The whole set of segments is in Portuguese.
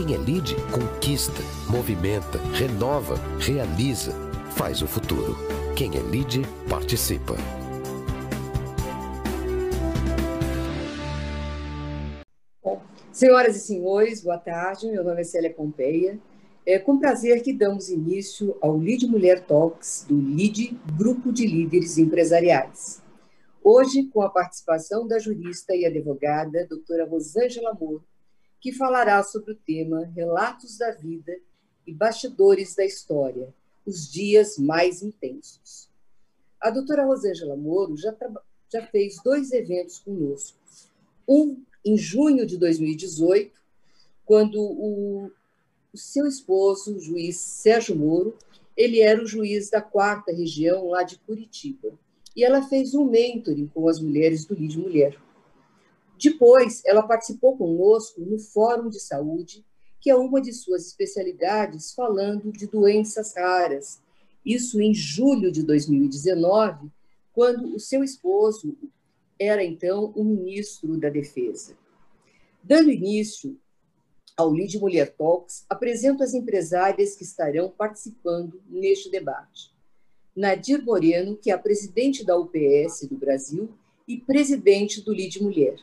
Quem é lead conquista, movimenta, renova, realiza, faz o futuro. Quem é lead participa. Bom, senhoras e senhores, boa tarde. Meu nome é Célia Pompeia. É com prazer que damos início ao Lead Mulher Talks do LID, Grupo de Líderes Empresariais. Hoje, com a participação da jurista e advogada, doutora Rosângela Moro, que falará sobre o tema Relatos da Vida e Bastidores da História, os dias mais intensos. A doutora Rosângela Moro já, já fez dois eventos conosco. Um em junho de 2018, quando o, o seu esposo, o juiz Sérgio Moro, ele era o juiz da quarta região lá de Curitiba. E ela fez um mentoring com as mulheres do LID Mulher. Depois, ela participou conosco no Fórum de Saúde, que é uma de suas especialidades, falando de doenças raras. Isso em julho de 2019, quando o seu esposo era então o ministro da Defesa. Dando início ao Lead Mulher Talks, apresento as empresárias que estarão participando neste debate. Nadir Moreno, que é a presidente da UPS do Brasil e presidente do Lead Mulher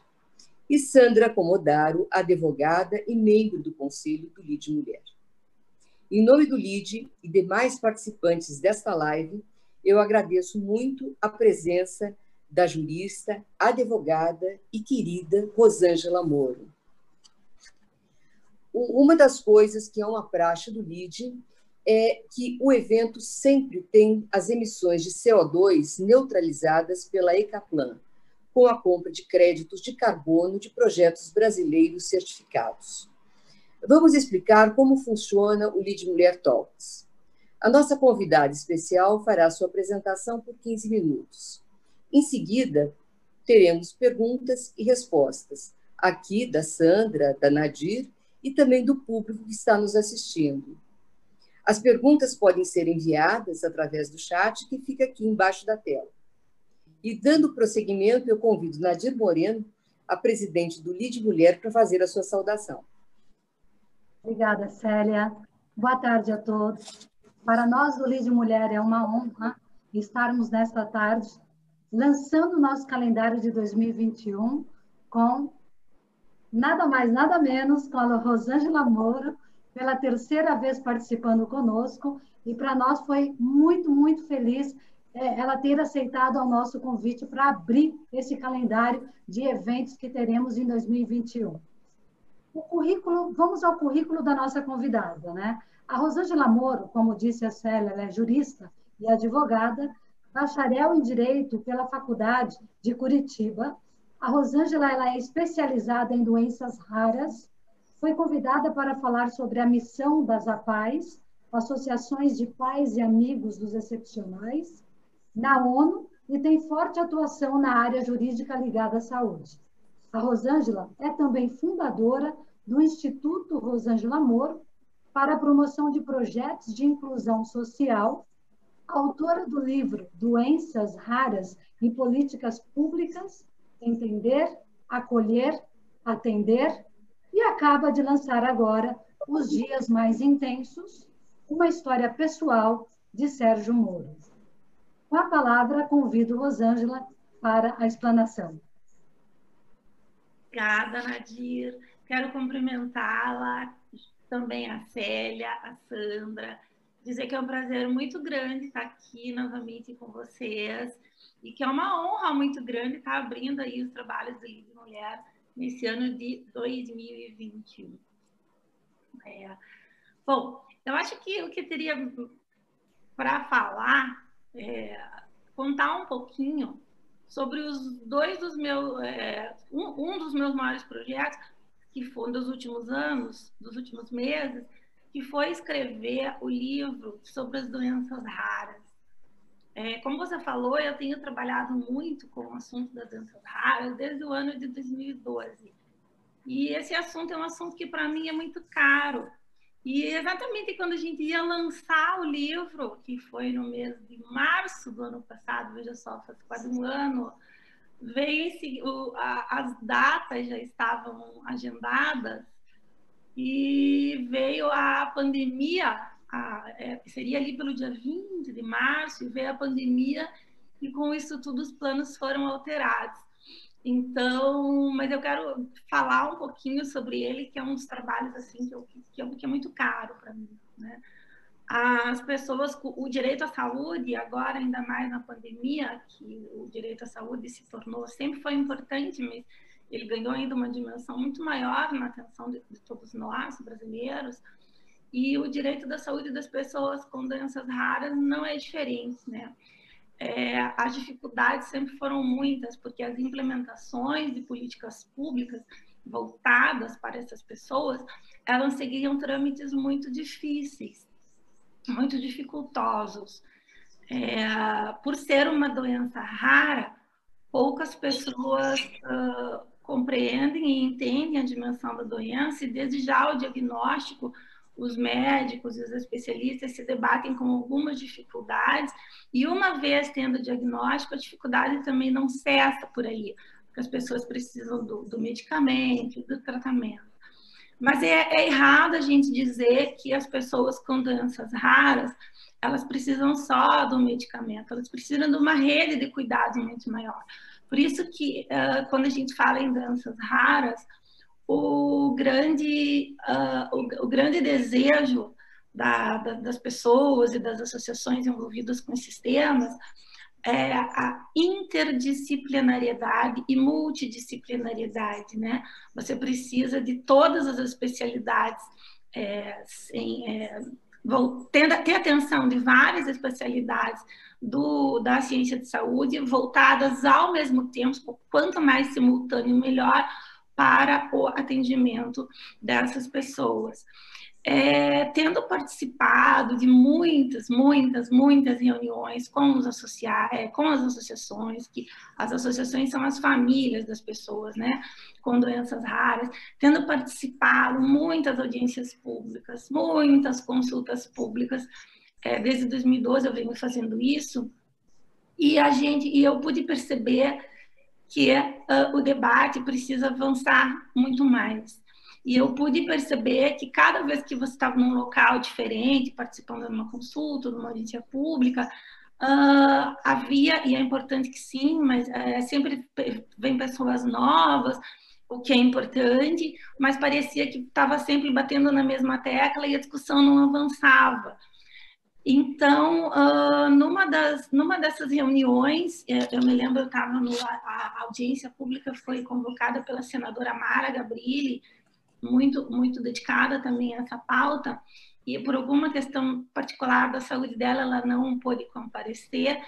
e Sandra Comodaro, advogada e membro do Conselho do LID Mulher. Em nome do LID e demais participantes desta live, eu agradeço muito a presença da jurista, advogada e querida Rosângela Moro. Uma das coisas que é uma praxe do LID é que o evento sempre tem as emissões de CO2 neutralizadas pela Ecaplan, com a compra de créditos de carbono de projetos brasileiros certificados. Vamos explicar como funciona o Lead Mulher Talks. A nossa convidada especial fará sua apresentação por 15 minutos. Em seguida, teremos perguntas e respostas, aqui da Sandra, da Nadir e também do público que está nos assistindo. As perguntas podem ser enviadas através do chat que fica aqui embaixo da tela. E dando prosseguimento, eu convido Nadir Moreno, a presidente do LID Mulher, para fazer a sua saudação. Obrigada, Célia. Boa tarde a todos. Para nós do LID Mulher é uma honra estarmos nesta tarde lançando o nosso calendário de 2021 com nada mais, nada menos com a Rosângela Moura, pela terceira vez participando conosco, e para nós foi muito, muito feliz ela ter aceitado o nosso convite para abrir esse calendário de eventos que teremos em 2021. O currículo, vamos ao currículo da nossa convidada, né? A Rosângela Moro, como disse a Célia, ela é jurista e advogada, bacharel em Direito pela Faculdade de Curitiba. A Rosângela ela é especializada em doenças raras, foi convidada para falar sobre a missão das APAES, Associações de Pais e Amigos dos Excepcionais, na ONU e tem forte atuação na área jurídica ligada à saúde. A Rosângela é também fundadora do Instituto Rosângela Moro para a promoção de projetos de inclusão social, autora do livro Doenças Raras e Políticas Públicas, Entender, Acolher, Atender, e acaba de lançar agora Os Dias Mais Intensos, uma história pessoal de Sérgio Moro. Com a palavra, convido Rosângela para a explanação. Obrigada, Nadir. Quero cumprimentá-la, também a Célia, a Sandra, dizer que é um prazer muito grande estar aqui novamente com vocês e que é uma honra muito grande estar abrindo aí os trabalhos do Livre Mulher nesse ano de 2021. É. Bom, eu acho que o que teria para falar é, contar um pouquinho sobre os dois dos meus, é, um, um, dos meus maiores projetos, que foi dos últimos anos, dos últimos meses, que foi escrever o livro sobre as doenças raras. É, como você falou, eu tenho trabalhado muito com o assunto das doenças raras desde o ano de 2012. E esse assunto é um assunto que para mim é muito caro, e exatamente quando a gente ia lançar o livro, que foi no mês de março do ano passado, veja só, faz quase um ano, veio esse, o, a, as datas já estavam agendadas e veio a pandemia, a, é, seria ali pelo dia 20 de março, e veio a pandemia, e com isso tudo os planos foram alterados. Então, mas eu quero falar um pouquinho sobre ele, que é um dos trabalhos assim que, eu, que, eu, que é muito caro para mim. Né? As pessoas, o direito à saúde, agora ainda mais na pandemia, que o direito à saúde se tornou, sempre foi importante, mas ele ganhou ainda uma dimensão muito maior na atenção de, de todos nós, brasileiros, e o direito da saúde das pessoas com doenças raras não é diferente, né? É, as dificuldades sempre foram muitas, porque as implementações de políticas públicas voltadas para essas pessoas, elas seguiam trâmites muito difíceis, muito dificultosos. É, por ser uma doença rara, poucas pessoas uh, compreendem e entendem a dimensão da doença e desde já o diagnóstico, os médicos e os especialistas se debatem com algumas dificuldades e uma vez tendo o diagnóstico, a dificuldade também não cessa por aí, porque as pessoas precisam do, do medicamento, do tratamento. Mas é, é errado a gente dizer que as pessoas com doenças raras elas precisam só do medicamento, elas precisam de uma rede de cuidados muito maior. Por isso que, uh, quando a gente fala em doenças raras, o grande, uh, o, o, grande desejo da, da, das pessoas e das associações envolvidas com esses temas é a interdisciplinariedade e multidisciplinariedade, né? Você precisa de todas as especialidades, é, sem, é, ter, ter atenção de várias especialidades do, da ciência de saúde voltadas ao mesmo tempo, quanto mais simultâneo, melhor para o atendimento dessas pessoas. É, tendo participado de muitas, muitas, muitas reuniões com, os associa é, com as associações, que as associações são as famílias das pessoas, né, com doenças raras, tendo participado muitas audiências públicas, muitas consultas públicas, é, desde 2012 eu venho fazendo isso, e a gente, e eu pude perceber que uh, o debate precisa avançar muito mais. E eu pude perceber que cada vez que você estava num local diferente, participando de uma consulta, de uma audiência pública, uh, havia, e é importante que sim, mas uh, sempre vem pessoas novas, o que é importante, mas parecia que estava sempre batendo na mesma tecla e a discussão não avançava. Então, uh, numa, das, numa dessas reuniões, é, eu me lembro, eu estava. A, a, audiência pública foi convocada pela senadora Mara Gabrilli, muito, muito dedicada também a essa pauta, e por alguma questão particular da saúde dela, ela não pôde comparecer,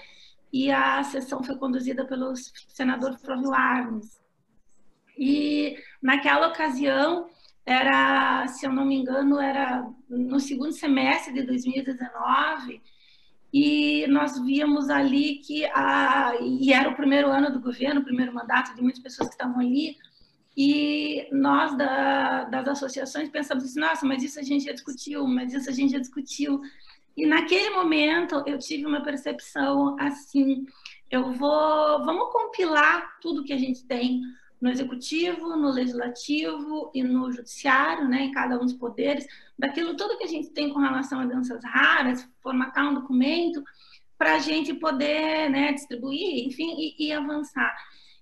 e a sessão foi conduzida pelo senador Flávio Arnes. E naquela ocasião, era, se eu não me engano, era no segundo semestre de 2019, e nós víamos ali que a, e era o primeiro ano do governo, o primeiro mandato de muitas pessoas que estavam ali, e nós da, das associações pensamos assim, nossa, mas isso a gente já discutiu, mas isso a gente já discutiu. E naquele momento eu tive uma percepção assim, eu vou, vamos compilar tudo que a gente tem no executivo, no legislativo e no judiciário, né, em cada um dos poderes, daquilo tudo que a gente tem com relação a doenças raras, formatar um documento para a gente poder né, distribuir, enfim, e, e, avançar.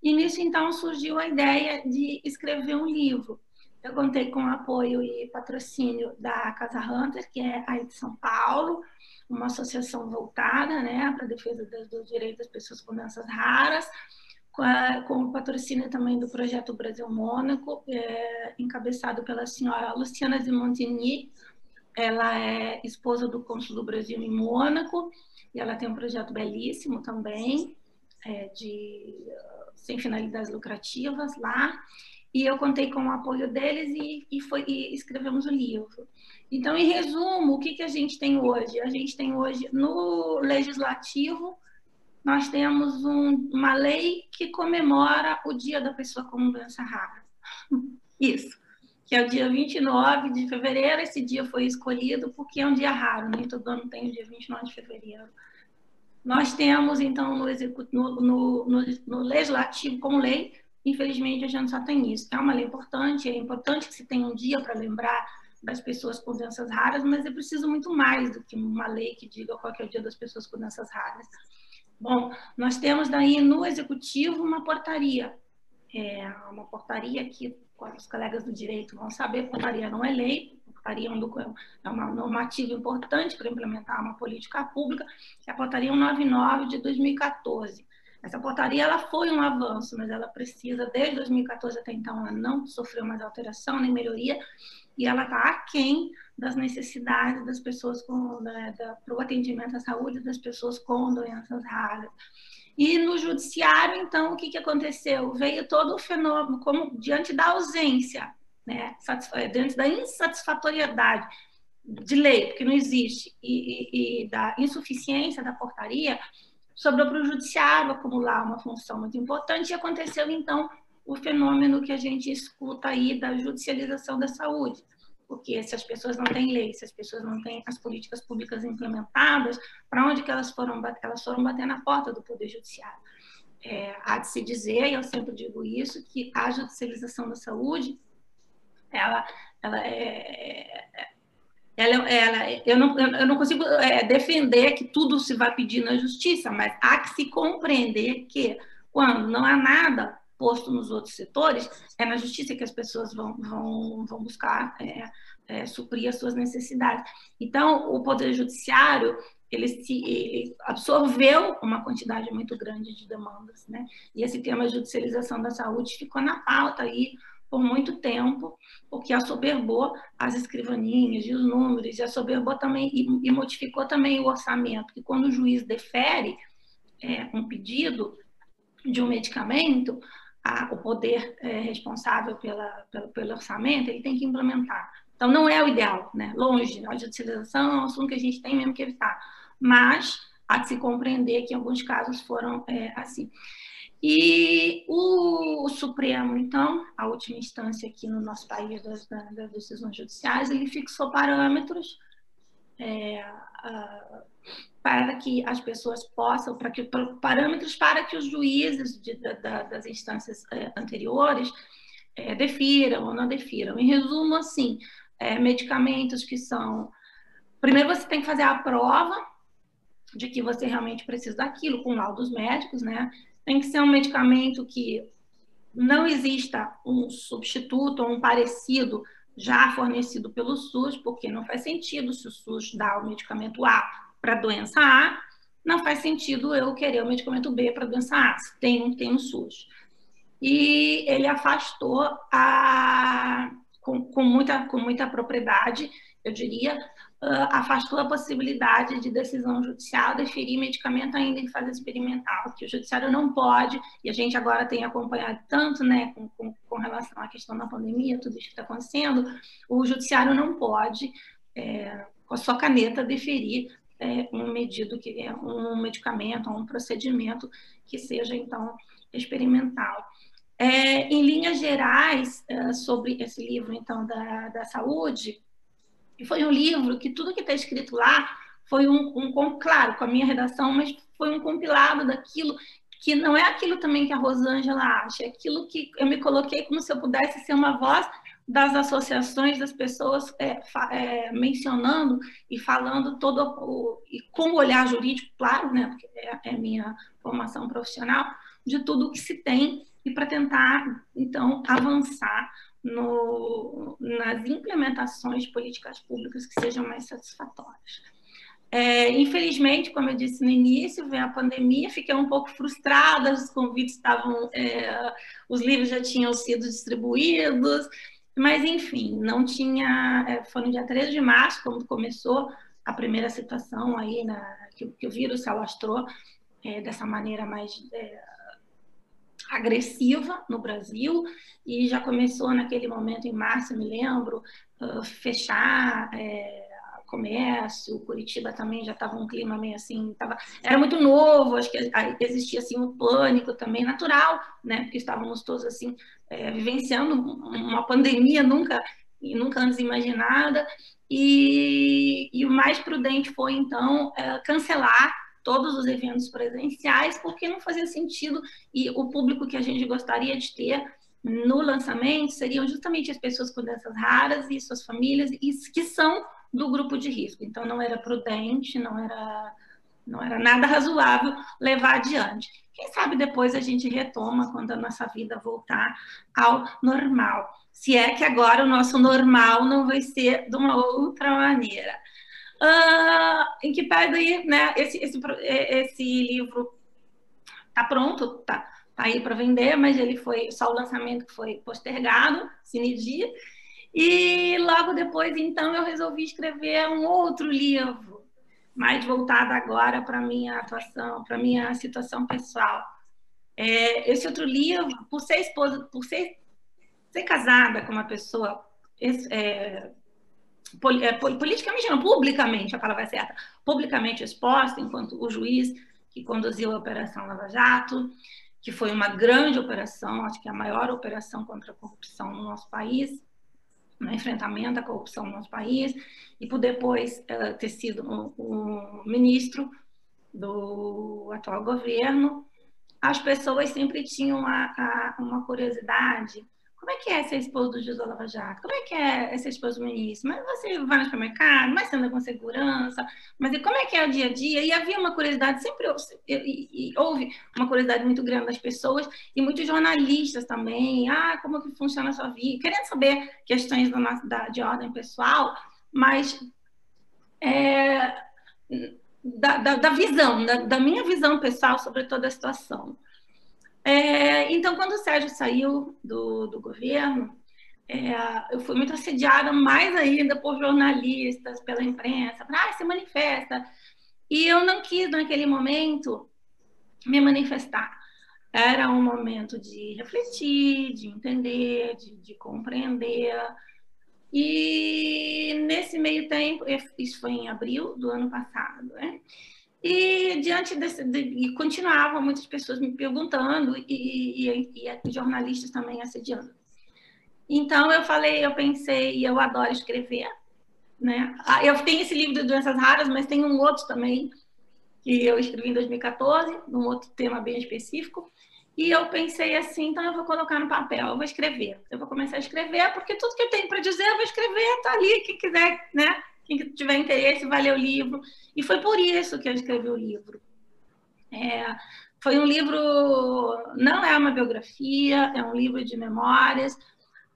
E nisso, então, surgiu a ideia de escrever um livro. Eu contei com o apoio e patrocínio da Casa Hunter, que é aí de São Paulo, uma associação voltada né, para a defesa dos direitos das pessoas com doenças raras, com, a, com o patrocínio também do Projeto Brasil Mônaco, é, encabeçado pela senhora Luciana de Montigny. Ela é esposa do cônsul do Brasil em Mônaco, e ela tem um projeto belíssimo também, é, de, sem finalidades lucrativas lá. E eu contei com o apoio deles e, e, foi, e escrevemos o livro. Então, em resumo, o que, que a gente tem hoje? A gente tem hoje no legislativo nós temos um, uma lei que comemora o Dia da Pessoa com Doença Rara. Isso, que é o dia 29 de fevereiro. Esse dia foi escolhido porque é um dia raro, nem todo ano tem o dia 29 de fevereiro. Nós temos, então, no, no, no, no legislativo, como lei, infelizmente a gente só tem isso. É uma lei importante, é importante que se tenha um dia para lembrar das pessoas com doenças raras, mas é preciso muito mais do que uma lei que diga qual é o dia das pessoas com doenças raras. Bom, nós temos daí no executivo uma portaria, é uma portaria que os colegas do direito vão saber, portaria não é lei, portaria é uma normativa importante para implementar uma política pública, que é a portaria 199 de 2014. Essa portaria ela foi um avanço, mas ela precisa, desde 2014 até então, ela não sofreu mais alteração nem melhoria, e ela está aquém das necessidades das pessoas com né, para o atendimento à saúde das pessoas com doenças raras. E no judiciário, então, o que, que aconteceu? Veio todo o fenômeno, como diante da ausência, né, eh, diante da insatisfatoriedade de lei, porque não existe, e, e, e da insuficiência da portaria, sobrou para o judiciário acumular uma função muito importante, e aconteceu, então, o fenômeno que a gente escuta aí da judicialização da saúde. Porque se as pessoas não têm lei, se as pessoas não têm as políticas públicas implementadas, para onde que elas foram? Elas foram bater na porta do Poder Judiciário. É, há de se dizer, e eu sempre digo isso, que a judicialização da saúde, ela, ela é, ela, ela, eu, não, eu não consigo é, defender que tudo se vai pedir na justiça, mas há que se compreender que quando não há nada posto nos outros setores, é na justiça que as pessoas vão, vão, vão buscar é, é, suprir as suas necessidades. Então, o Poder Judiciário, ele se ele absorveu uma quantidade muito grande de demandas, né? E esse tema judicialização da saúde ficou na pauta aí por muito tempo, porque assoberbou as escrivaninhas e os números, e assoberbou também, e, e modificou também o orçamento, que quando o juiz defere é, um pedido de um medicamento, a, o poder é, responsável pela, pelo, pelo orçamento, ele tem que implementar. Então, não é o ideal, né? Longe, a judicialização é um assunto que a gente tem mesmo que evitar. Mas há de se compreender que em alguns casos foram é, assim. E o, Supremo, então, a última instância aqui no nosso país das, das decisões judiciais, ele fixou parâmetros é, a, para que as pessoas possam, para que parâmetros para que os juízes de, da, das instâncias é, anteriores é, defiram ou não defiram. Em resumo, assim, é, medicamentos que são. Primeiro, você tem que fazer a prova de que você realmente precisa daquilo, com laudos médicos, né? Tem que ser um medicamento que não exista um substituto ou um parecido já fornecido pelo SUS, porque não faz sentido se o SUS dá o medicamento A para a doença A, não faz sentido eu querer o medicamento B para a doença A, tem um, tem um SUS. E ele afastou a, com, com, muita, com muita propriedade, eu diria, afastou a possibilidade de decisão judicial deferir medicamento ainda em fase experimental, que o judiciário não pode, e a gente agora tem acompanhado tanto né, com, com, com relação à questão da pandemia, tudo isso que está acontecendo, o judiciário não pode, é, com a sua caneta, deferir é, um medido que é um medicamento, um procedimento que seja então experimental. É, em linhas gerais, é, sobre esse livro então da, da saúde, foi um livro que tudo que está escrito lá foi um, um, claro, com a minha redação, mas foi um compilado daquilo que não é aquilo também que a Rosângela acha, é aquilo que eu me coloquei como se eu pudesse ser uma voz das associações das pessoas é, é, mencionando e falando todo o, e com o olhar jurídico, claro, né, porque é, é minha formação profissional, de tudo o que se tem e para tentar, então, avançar no, nas implementações de políticas públicas que sejam mais satisfatórias. É, infelizmente, como eu disse no início, veio a pandemia, fiquei um pouco frustrada, os convites estavam, é, os livros já tinham sido distribuídos, mas, enfim, não tinha. É, foi no dia 13 de março, quando começou a primeira situação aí, na, que, que o vírus se alastrou é, dessa maneira mais é, agressiva no Brasil, e já começou naquele momento, em março, me lembro, uh, fechar. É, comércio, Curitiba também já estava um clima meio assim, tava, era muito novo, acho que existia assim um pânico também natural, né, porque estávamos todos assim é, vivenciando uma pandemia nunca nunca antes imaginada e, e o mais prudente foi então é, cancelar todos os eventos presenciais porque não fazia sentido e o público que a gente gostaria de ter no lançamento seriam justamente as pessoas com doenças raras e suas famílias, e que são do grupo de risco. Então, não era prudente, não era, não era nada razoável levar adiante. Quem sabe depois a gente retoma quando a nossa vida voltar ao normal. Se é que agora o nosso normal não vai ser de uma outra maneira. Uh, em que pese aí, né, esse, esse, esse livro está pronto, tá, tá aí para vender, mas ele foi só o lançamento que foi postergado, cine dia. E logo depois, então, eu resolvi escrever um outro livro, mais voltado agora para minha atuação, para minha situação pessoal. É, esse outro livro, por ser esposa, por ser, ser casada com uma pessoa é, é, politicamente, não, publicamente, a palavra é certa, publicamente exposta, enquanto o juiz que conduziu a Operação Lava Jato, que foi uma grande operação, acho que é a maior operação contra a corrupção no nosso país, no enfrentamento à corrupção no nosso país, e por depois uh, ter sido o um, um ministro do atual governo, as pessoas sempre tinham a, a, uma curiosidade como é que é ser esposo do José Lava Jato? Como é que é ser esposo do ministro? Mas você vai no supermercado, mas você anda com segurança, mas como é que é o dia a dia? E havia uma curiosidade, sempre e, e, houve uma curiosidade muito grande das pessoas e muitos jornalistas também. Ah, como que funciona a sua vida? Querendo saber questões da, da, de ordem pessoal, mas é, da, da, da, visão, da, da minha visão pessoal sobre toda a situação. É, então, quando o Sérgio saiu do, do governo, é, eu fui muito assediada mais ainda por jornalistas, pela imprensa, ah, se manifesta. E eu não quis, naquele momento, me manifestar. Era um momento de refletir, de entender, de, de compreender. E nesse meio tempo, isso foi em abril do ano passado, né? E diante desse, de, e continuavam muitas pessoas me perguntando e, e, e, jornalistas também assediando. Então eu falei, eu pensei, eu adoro escrever, né? Ah, eu tenho esse livro de doenças raras, mas tem um outro também que eu escrevi em 2014, num outro tema bem específico. E eu pensei assim, então eu vou colocar no papel, eu vou escrever. Eu vou começar a escrever, porque tudo que eu tenho para dizer eu vou escrever, tá ali, quem quiser, né? Quem tiver interesse vai ler o livro. E foi por isso que eu escrevi o livro. É, foi um livro, não é uma biografia, é um livro de memórias.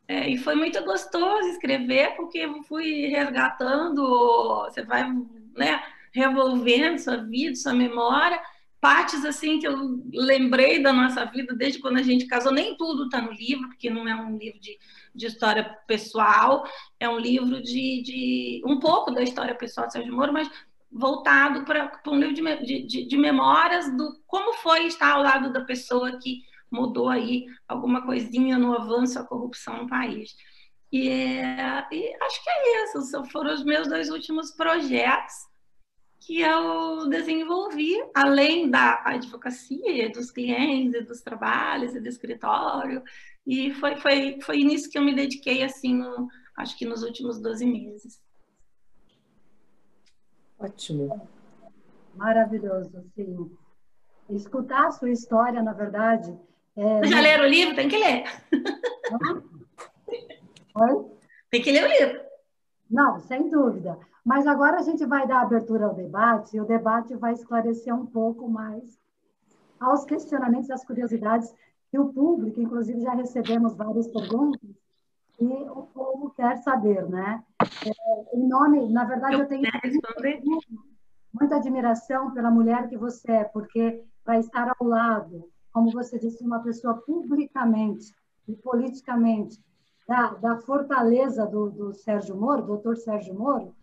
É, e foi muito gostoso escrever, porque eu fui resgatando, você vai né, revolvendo sua vida, sua memória, partes assim que eu lembrei da nossa vida desde quando a gente casou. Nem tudo está no livro, porque não é um livro de de história pessoal, é um livro de, de um pouco da história pessoal de Sérgio Moro, mas voltado para um livro de, de, de, memórias do como foi estar ao lado da pessoa que mudou aí alguma coisinha no avanço à corrupção no país. E, e acho que é isso, foram os meus dois últimos projetos que eu desenvolvi, além da advocacia, dos clientes, dos trabalhos, do escritório, e foi, foi, foi nisso que eu me dediquei, assim, no, acho que nos últimos 12 meses. Ótimo. Maravilhoso, sim. Escutar a sua história, na verdade. É... Já leram o livro? Tem que ler. Oi? Tem que ler o livro. Não, sem dúvida. Mas agora a gente vai dar abertura ao debate, e o debate vai esclarecer um pouco mais aos questionamentos, às curiosidades que o público, inclusive já recebemos várias perguntas, e o povo quer saber, né? É, em nome, na verdade, eu, eu tenho muita, muita admiração pela mulher que você é, porque para estar ao lado, como você disse, uma pessoa publicamente e politicamente da, da fortaleza do, do Sérgio Moro, doutor Sérgio Moro,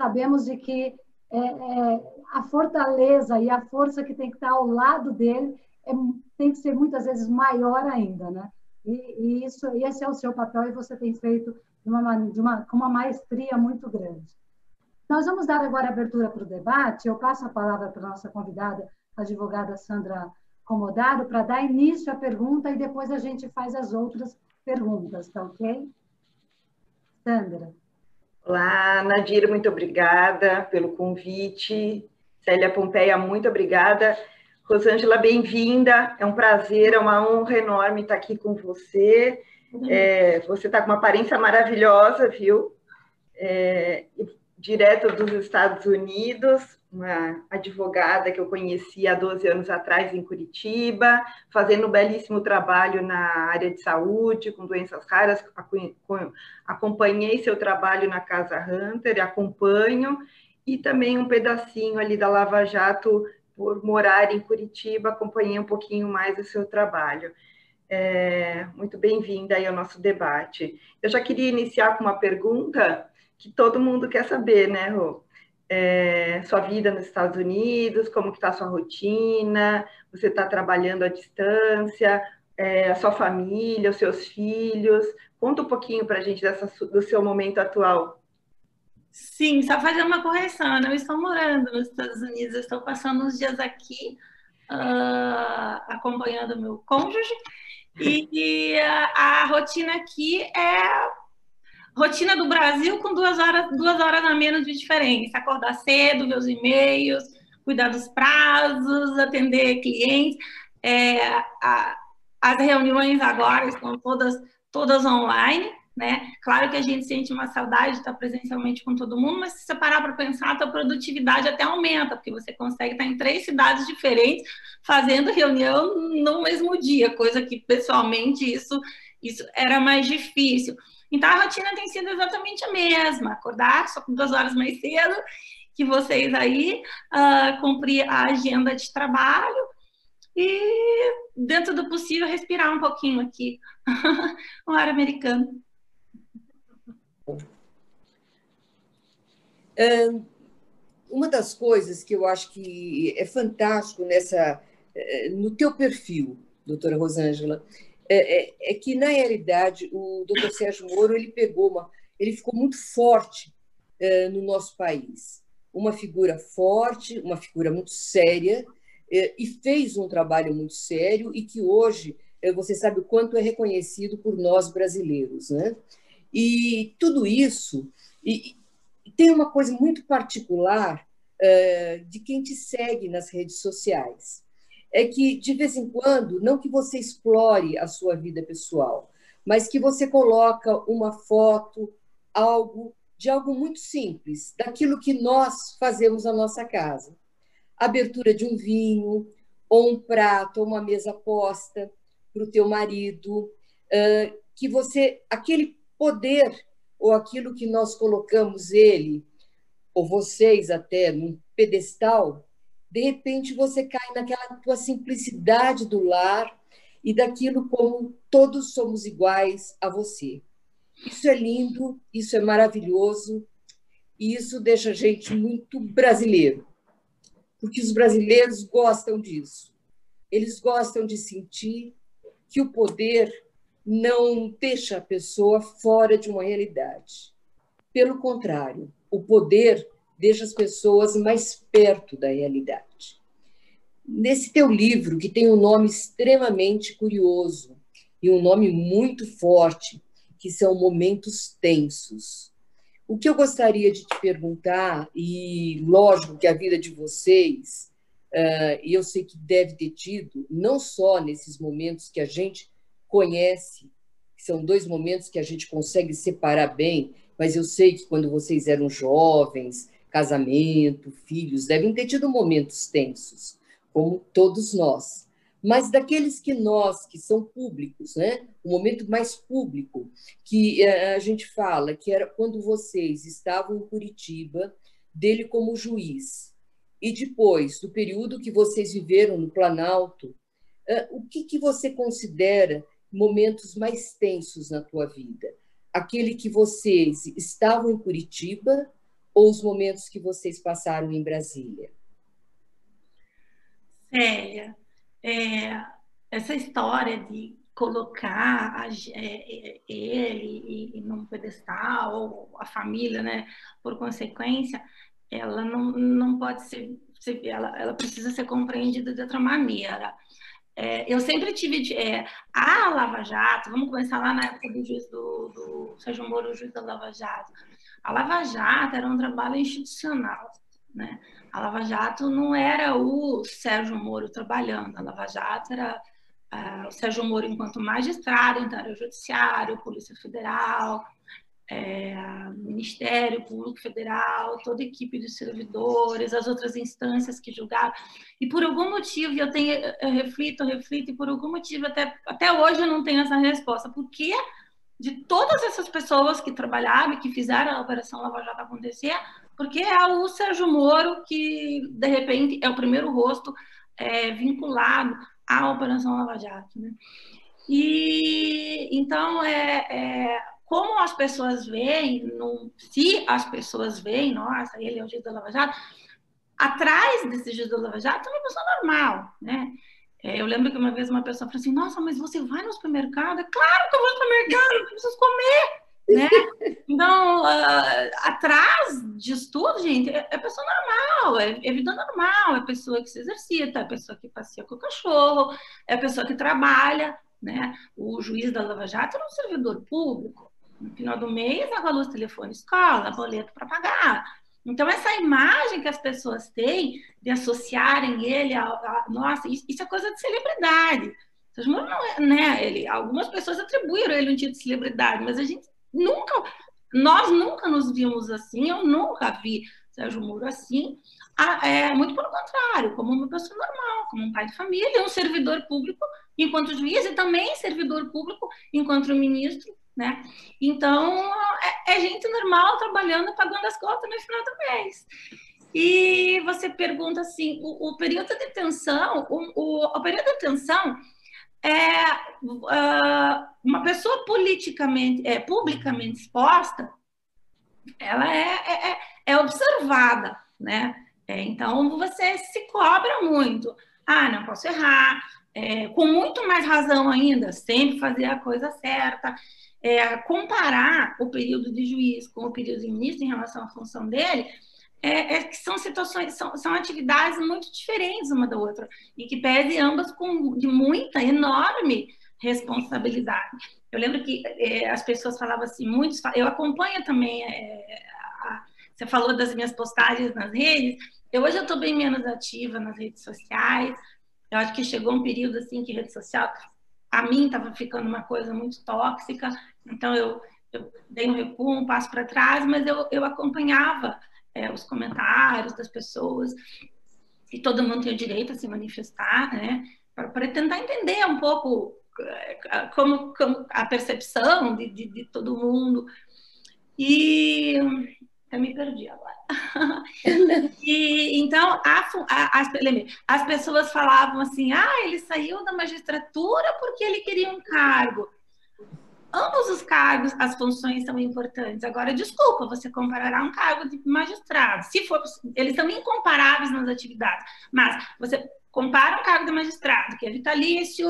sabemos de que é, é, a fortaleza e a força que tem que estar ao lado dele é, tem que ser muitas vezes maior ainda, né? E, e isso, esse é o seu papel e você tem feito de uma, de uma, com uma maestria muito grande. Nós vamos dar agora abertura para o debate. Eu passo a palavra para a nossa convidada, a advogada Sandra Comodaro, para dar início à pergunta e depois a gente faz as outras perguntas, tá ok? Sandra. Olá, Nadir, muito obrigada pelo convite. Célia Pompeia, muito obrigada. Rosângela, bem-vinda. É um prazer, é uma honra enorme estar aqui com você. É, você está com uma aparência maravilhosa, viu? É, direto dos Estados Unidos, uma advogada que eu conheci há 12 anos atrás em Curitiba, fazendo um belíssimo trabalho na área de saúde, com doenças raras. Acompanhei seu trabalho na Casa Hunter, acompanho, e também um pedacinho ali da Lava Jato por morar em Curitiba, acompanhei um pouquinho mais o seu trabalho. É, muito bem-vinda aí ao nosso debate. Eu já queria iniciar com uma pergunta que todo mundo quer saber, né, Rô? É, sua vida nos Estados Unidos, como que está sua rotina, você está trabalhando à distância, é, a sua família, os seus filhos. Conta um pouquinho para a gente dessa, do seu momento atual. Sim, só fazendo uma correção, eu não estou morando nos Estados Unidos, estou passando uns dias aqui uh, acompanhando meu cônjuge e, a, rotina aqui é rotina do Brasil com duas horas, duas horas a menos de diferença. Acordar cedo, ver os e-mails, cuidar dos prazos, atender clientes. É, a, as reuniões agora estão todas, todas online né? Claro que a gente sente uma saudade de estar presencialmente com todo mundo, mas se você parar para pensar, a tua produtividade até aumenta, porque você consegue estar em três cidades diferentes fazendo reunião no mesmo dia, coisa que pessoalmente isso, isso era mais difícil. Então a rotina tem sido exatamente a mesma, acordar só com duas horas mais cedo que vocês aí, uh, cumprir a agenda de trabalho e, dentro do possível, respirar um pouquinho aqui, o ar americano. Uma das coisas que eu acho que é fantástico nessa eh, no teu perfil, doutora Rosângela, é, é, é, que na realidade o doutor Sérgio Moro ele pegou uma, ele ficou muito forte é, no nosso país, uma figura forte, uma figura muito séria é, e fez um trabalho muito sério e que hoje é, você sabe o quanto é reconhecido por nós brasileiros, né? E tudo isso e, e tem uma coisa muito particular de quem te segue nas redes sociais. É que, de vez em quando, não que você explore a sua vida pessoal, mas que você coloca uma foto, algo de algo muito simples, daquilo que nós fazemos na nossa casa. Abertura de um vinho, ou um prato, ou uma mesa posta para o teu marido, que você, aquele poder ou aquilo que nós colocamos ele, ou vocês até, num pedestal, de repente você cai naquela tua simplicidade do lar e daquilo como todos somos iguais a você. Isso é lindo, isso é maravilhoso e isso deixa a gente muito brasileiro, porque os brasileiros gostam disso. Eles gostam de sentir que o poder não deixa a pessoa fora de uma realidade. Pelo contrário, o poder deixa as pessoas mais perto da realidade. Nesse teu livro, que tem um nome extremamente curioso e um nome muito forte, que são momentos tensos. O que eu gostaria de te perguntar, e lógico que a vida de vocês, uh, e eu sei que deve ter tido, não só nesses momentos que a gente conhece, são dois momentos que a gente consegue separar bem, mas eu sei que quando vocês eram jovens, casamento, filhos, devem ter tido momentos tensos, como todos nós. Mas daqueles que nós, que são públicos, né? o momento mais público, que eh, a gente fala, que era quando vocês estavam em Curitiba, dele como juiz, e depois do período que vocês viveram no Planalto, eh, o que, que você considera momentos mais tensos na tua vida? Aquele que vocês estavam em Curitiba ou os momentos que vocês passaram em Brasília? Célia, é, essa história de colocar a, é, é ele num pedestal, ou a família, né, por consequência, ela não, não pode ser, ela, ela precisa ser compreendida de outra maneira. É, eu sempre tive é, a Lava Jato, vamos começar lá na época do juiz do, do Sérgio Moro, o juiz da Lava Jato. A Lava Jato era um trabalho institucional. Né? A Lava Jato não era o Sérgio Moro trabalhando, a Lava Jato era uh, o Sérgio Moro enquanto magistrado, então era o Judiciário, Polícia Federal, é, Ministério Público Federal, toda a equipe de servidores, as outras instâncias que julgaram. E por algum motivo, eu tenho, eu reflito, eu reflito, e por algum motivo, até, até hoje eu não tenho essa resposta. Por que de todas essas pessoas que trabalharam e que fizeram a Operação Lava Jato acontecer, porque é o Sérgio Moro que, de repente, é o primeiro rosto é, vinculado à Operação Lava Jato. Né? E, então, é, é como as pessoas veem, no, se as pessoas veem, nossa, ele é o juiz da Lava Jato, atrás desse juiz da Lava Jato é uma pessoa normal, né? É, eu lembro que uma vez uma pessoa falou assim, nossa, mas você vai no supermercado? É claro que eu vou no supermercado, eu preciso comer, né? Então, uh, atrás disso tudo, gente, é, é pessoa normal, é, é, vida normal, é pessoa que se exercita, é pessoa que passeia com o cachorro, é pessoa que trabalha, né? O juiz da Lava Jato era um servidor público, no final do mês, água, luz, telefone, escola, boleto para pagar. Então, essa imagem que as pessoas têm de associarem ele a. a nossa, isso, é coisa de celebridade. Não é, né, ele, algumas pessoas atribuíram ele um título de celebridade, mas a gente nunca. Nós nunca nos vimos assim, eu nunca vi Sérgio Moro assim. é, muito pelo contrário, como uma pessoa normal, como um pai de família, um servidor público enquanto juiz e também servidor público enquanto ministro né? Então, é, é gente normal trabalhando, pagando as contas no final do mês. E você pergunta assim, o, o período de tensão, o, o, o, período de tensão é uh, uma pessoa politicamente, é, publicamente exposta, ela é, é, é, é observada, né? É, então, você se cobra muito. Ah, não posso errar. É, com muito mais razão ainda, sempre fazer a coisa certa é, comparar o período de juiz com o período de ministro em relação à função dele, é, é, que são situações, são, são atividades muito diferentes uma da outra, e que pese ambas com de muita, enorme responsabilidade. Eu lembro que é, as pessoas falavam assim, muitos, eu acompanho também, é, a, você falou das minhas postagens nas redes, eu hoje eu estou bem menos ativa nas redes sociais, eu acho que chegou um período assim que rede social a mim estava ficando uma coisa muito tóxica, então eu, eu dei um recuo, um passo para trás, mas eu, eu acompanhava é, os comentários das pessoas, e todo mundo tem o direito a se manifestar, né, para tentar entender um pouco é, como, como a percepção de, de, de todo mundo. E eu me perdi agora. e, então, a, a, as, as pessoas falavam assim: ah, ele saiu da magistratura porque ele queria um cargo. Ambos os cargos, as funções são importantes. Agora, desculpa, você comparará um cargo de magistrado. Se for, eles são incomparáveis nas atividades, mas você compara um cargo de magistrado, que é vitalício,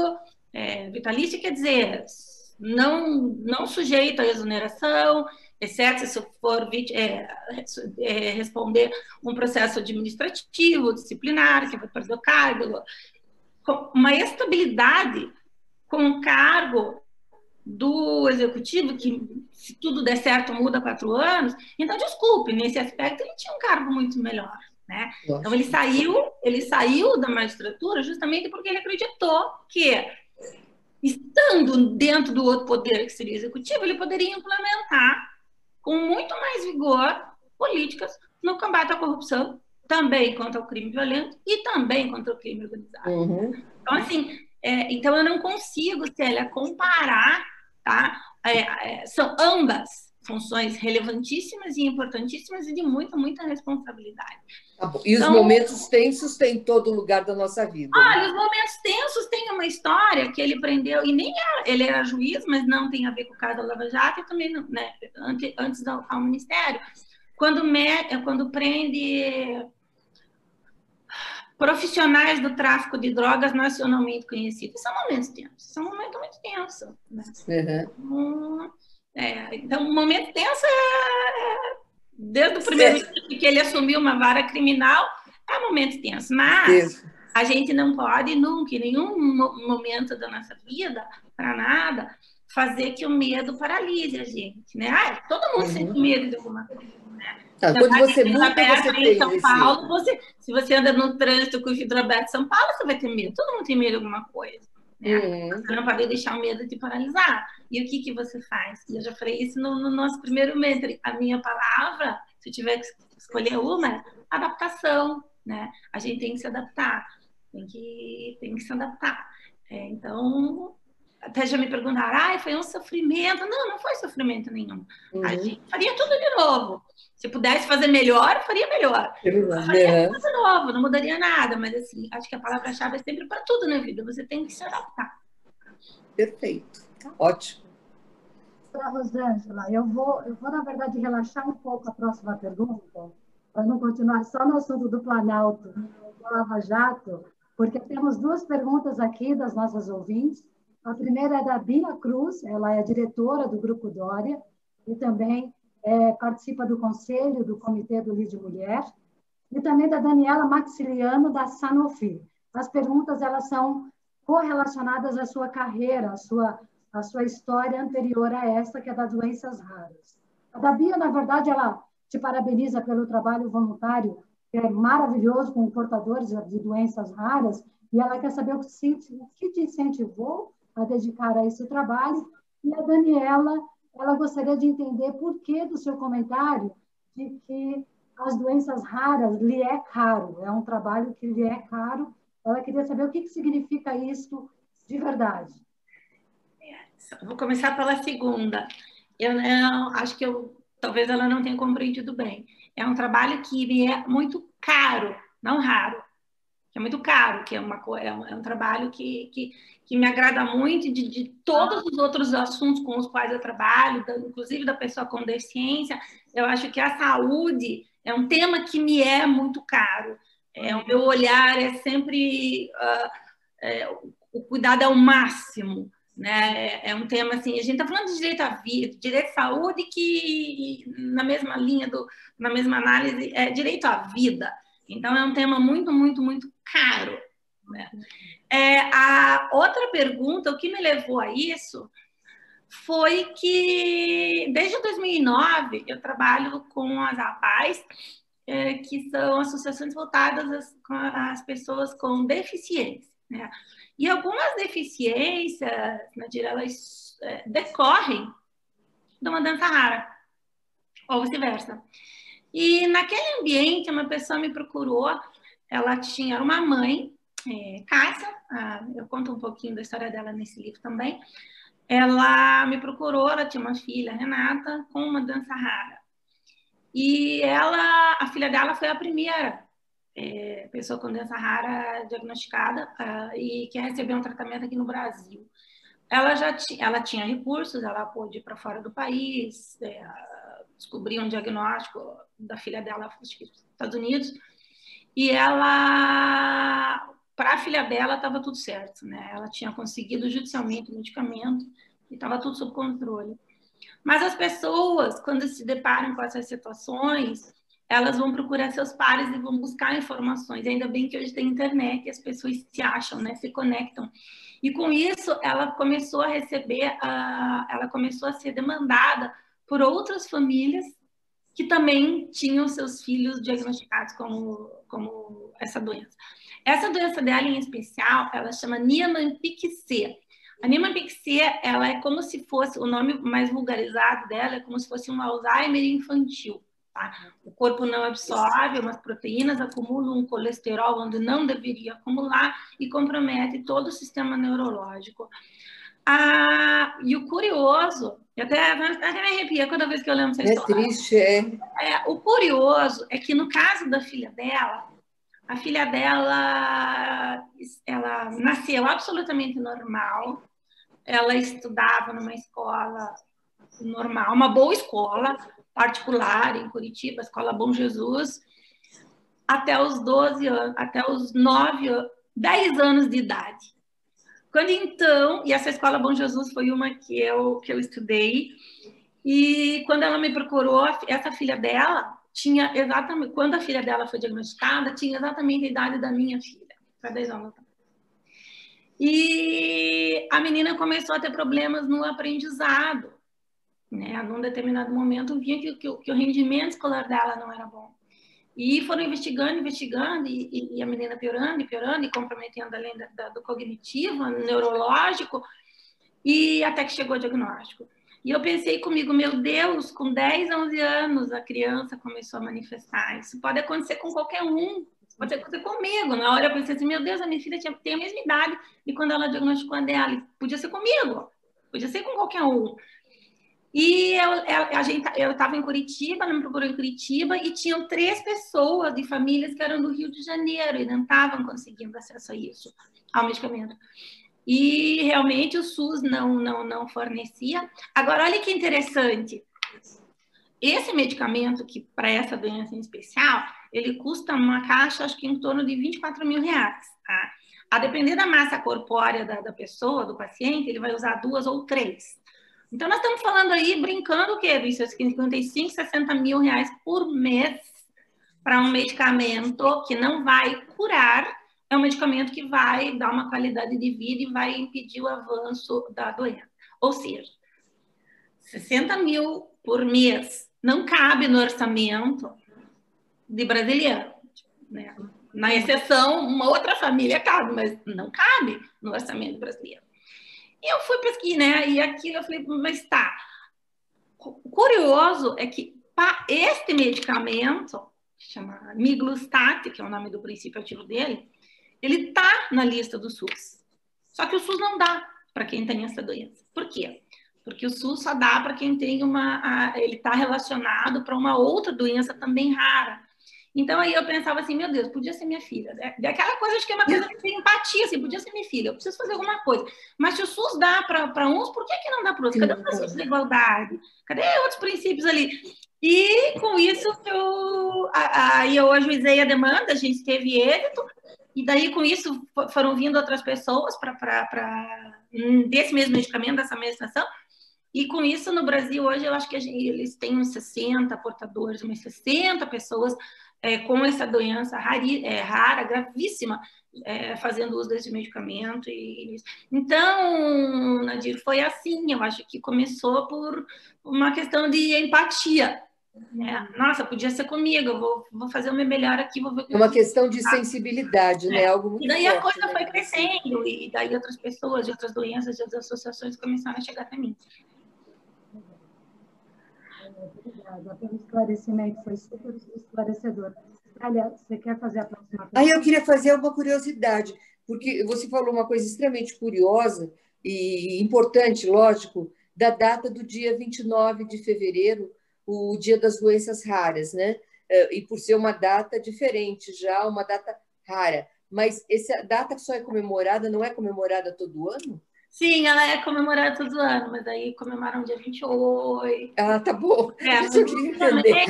é, vitalício quer dizer não, não sujeito à exoneração, exceto se for é, é, responder um processo administrativo, disciplinar, que vai perder o cargo, uma estabilidade com o cargo do executivo, que se tudo der certo muda quatro anos, então desculpe, nesse aspecto ele tinha um cargo muito melhor. Né? Então ele saiu, ele saiu da magistratura justamente porque ele acreditou que estando dentro do outro poder que seria executivo, ele poderia implementar com muito mais vigor políticas no combate à corrupção, também contra o crime violento e também contra o crime organizado. Uhum. Então, assim, é, então eu não consigo, Célia, comparar, tá? É, é, são ambas funções relevantíssimas e importantíssimas e de muita, muita responsabilidade. Tá e os então, momentos tensos têm todo lugar da nossa vida. Né? Olha, né? os momentos tensos têm uma história que ele prendeu, e nem era, ele era juiz, mas não tem a ver com o caso da Lava Jato e também né, antes, antes ao, ao Ministério. Quando, me, quando prende profissionais do tráfico de drogas nacionalmente conhecidos. São momentos tensos, são momentos muito tensos. Né? Uhum. É, então, o momento tenso é, desde o primeiro dia que ele assumiu uma vara criminal, é um momento tenso. Mas Isso. a gente não pode nunca, em nenhum momento da nossa vida, para nada, fazer que o medo paralise a gente, né? Ah, todo mundo uhum. sente medo de alguma coisa, né? Quando você muda, você tem São esse... Paulo, você, se você anda no trânsito com o vidro aberto em São Paulo, você vai ter medo. Todo mundo tem medo de alguma coisa. Né? Uhum. Você não pode deixar o medo te paralisar. E o que, que você faz? Eu já falei isso no, no nosso primeiro mentoring. A minha palavra, se eu tiver que escolher uma, é adaptação. Né? A gente tem que se adaptar. Tem que, tem que se adaptar. É, então, até já me perguntaram, ah, foi um sofrimento. Não, não foi sofrimento nenhum. Uhum. A gente faria tudo de novo. Se pudesse fazer melhor, faria melhor. É faria tudo de novo, não mudaria nada. Mas, assim, acho que a palavra-chave é sempre para tudo na vida. Você tem que se adaptar. Perfeito. Ótimo. Para Rosângela, eu vou, eu vou, na verdade, relaxar um pouco a próxima pergunta, para não continuar só no assunto do Planalto, do Lava Jato, porque temos duas perguntas aqui das nossas ouvintes. A primeira é da Bia Cruz, ela é diretora do Grupo Dória e também é, participa do conselho do Comitê do Líder Mulher, e também da Daniela Maxiliano, da Sanofi. As perguntas elas são correlacionadas à sua carreira, à sua, à sua história anterior a esta, que é das doenças raras. A da Bia, na verdade, ela te parabeniza pelo trabalho voluntário, que é maravilhoso com portadores de doenças raras, e ela quer saber o que te incentivou a dedicar a esse trabalho. E a Daniela, ela gostaria de entender por que do seu comentário de que as doenças raras lhe é caro, é um trabalho que lhe é caro. Ela queria saber o que, que significa isso de verdade. Vou começar pela segunda. Eu não, acho que eu, talvez ela não tenha compreendido bem. É um trabalho que me é muito caro, não raro que é muito caro, que é, uma, é, um, é um trabalho que, que, que, me agrada muito de, de todos os outros assuntos com os quais eu trabalho, da, inclusive da pessoa com deficiência. Eu acho que a saúde é um tema que me é muito caro. É, o meu olhar é sempre uh, é, o cuidado ao máximo. Né? É um tema assim, a gente está falando de direito à vida, direito à saúde, que na mesma linha, do, na mesma análise, é direito à vida. Então, é um tema muito, muito, muito caro. Né? É, a outra pergunta, o que me levou a isso, foi que desde 2009 eu trabalho com as APAES, é, que são associações voltadas às, às pessoas com deficiência. Né? E algumas deficiências, Nadir, elas é, decorrem de uma dança rara, ou vice-versa. E naquele ambiente, uma pessoa me procurou, ela tinha uma mãe, é, eu conto um pouquinho da história dela nesse livro também. Ela me procurou, ela tinha uma filha, Renata, com uma dança rara. E ela, a filha dela foi a primeira é, pessoa com doença rara diagnosticada e que recebeu um tratamento aqui no Brasil. Ela já ela tinha recursos, ela pôde ir para fora do país, é, descobrir um diagnóstico da filha dela, nos Estados Unidos, e ela, para a filha dela, estava tudo certo, né? Ela tinha conseguido judicialmente o medicamento e estava tudo sob controle. Mas as pessoas, quando se deparam com essas situações, elas vão procurar seus pares e vão buscar informações. Ainda bem que hoje tem internet e as pessoas se acham, né? Se conectam. E com isso, ela começou a receber, a, ela começou a ser demandada por outras famílias que também tinham seus filhos diagnosticados como, como essa doença. Essa doença dela em especial, ela chama Niemann-Pick-C. A Niemann-Pick-C, ela é como se fosse, o nome mais vulgarizado dela é como se fosse um Alzheimer infantil. Tá? O corpo não absorve, umas proteínas acumulam um colesterol onde não deveria acumular e compromete todo o sistema neurológico. Ah, e o curioso, até, até me arrepia cada vez que eu lembro essa é história. É triste, é. O curioso é que no caso da filha dela, a filha dela, ela nasceu absolutamente normal, ela estudava numa escola normal, uma boa escola particular em Curitiba, Escola Bom Jesus, até os 12 anos, até os 9, 10 anos de idade. Quando então, e essa escola Bom Jesus foi uma que eu, que eu estudei, e quando ela me procurou, essa filha dela tinha exatamente, quando a filha dela foi diagnosticada, tinha exatamente a idade da minha filha, para 10 anos. E a menina começou a ter problemas no aprendizado. Né? Num determinado momento, via que, que, que o rendimento escolar dela não era bom. E foram investigando, investigando, e, e, a menina piorando, e piorando, e comprometendo além da, da, do cognitivo, neurológico, e até que chegou o diagnóstico. E eu pensei comigo, meu Deus, com 10, 11 anos a criança começou a manifestar. Isso pode acontecer com qualquer um, pode acontecer comigo. Na hora eu pensei assim, meu Deus, a minha filha tinha, tem a mesma idade e quando ela diagnosticou a dela, podia ser comigo, podia ser com qualquer um. E eu, a gente, eu estava em Curitiba, ela me procurou em Curitiba, e tinham três pessoas de famílias que eram do Rio de Janeiro e não estavam conseguindo acesso a isso, ao medicamento. E realmente o SUS não, não, não fornecia. Agora, olha que interessante. Esse medicamento, que para essa doença em especial, ele custa uma caixa, acho que em torno de 24 mil reais. Tá? A depender da massa corpórea da, da pessoa, do paciente, ele vai usar duas ou três. Então, nós estamos falando aí, brincando o quê, Vício? 55, 60 mil reais por mês para um medicamento que não vai curar, é um medicamento que vai dar uma qualidade de vida e vai impedir o avanço da doença. Ou seja, 60 mil por mês não cabe no orçamento de brasileiro. Né? Na exceção, uma outra família cabe, mas não cabe no orçamento brasileiro. E eu fui pesquisar, né? E aquilo eu falei, mas tá. O curioso é que para este medicamento, chama Miglustat, que é o nome do princípio ativo dele, ele tá na lista do SUS. Só que o SUS não dá para quem tem essa doença. Por quê? Porque o SUS só dá para quem tem uma. A, ele está relacionado para uma outra doença também rara. Então aí eu pensava assim, meu Deus, podia ser minha filha. É, aquela coisa, acho que é uma coisa de empatia, assim, podia ser minha filha, eu preciso fazer alguma coisa. Mas se o SUS dá para uns, por que, que não dá para outros? Cadê o princípio da igualdade? Cadê outros princípios ali? E com isso eu, aí eu ajuizei a demanda, a gente teve êxito, e daí com isso foram vindo outras pessoas para hum, desse mesmo medicamento, dessa mesma ação, e com isso, no Brasil, hoje, eu acho que gente, eles têm uns 60 portadores, umas 60 pessoas é, com essa doença rari, é, rara, gravíssima, é, fazendo uso desse medicamento. E, então, Nadir, foi assim. Eu acho que começou por uma questão de empatia. Né? Nossa, podia ser comigo, eu vou, vou fazer o meu melhor aqui, vou ver É uma questão de sensibilidade, né? Algo muito E daí forte, a coisa né? foi crescendo, e daí outras pessoas, de outras doenças, de outras associações começaram a chegar até mim. Obrigada pelo esclarecimento, foi super esclarecedor. Aliás, você quer fazer a próxima pergunta? Aí eu queria fazer uma curiosidade, porque você falou uma coisa extremamente curiosa e importante, lógico, da data do dia 29 de fevereiro, o Dia das Doenças Raras, né? Eh, E por ser uma data diferente, já uma data rara. Mas essa data só é comemorada, não é comemorada todo ano? Sim, ela é comemorada todo ano, mas aí comemoram dia 28. Ah, tá bom. É, Isso eu queria entender.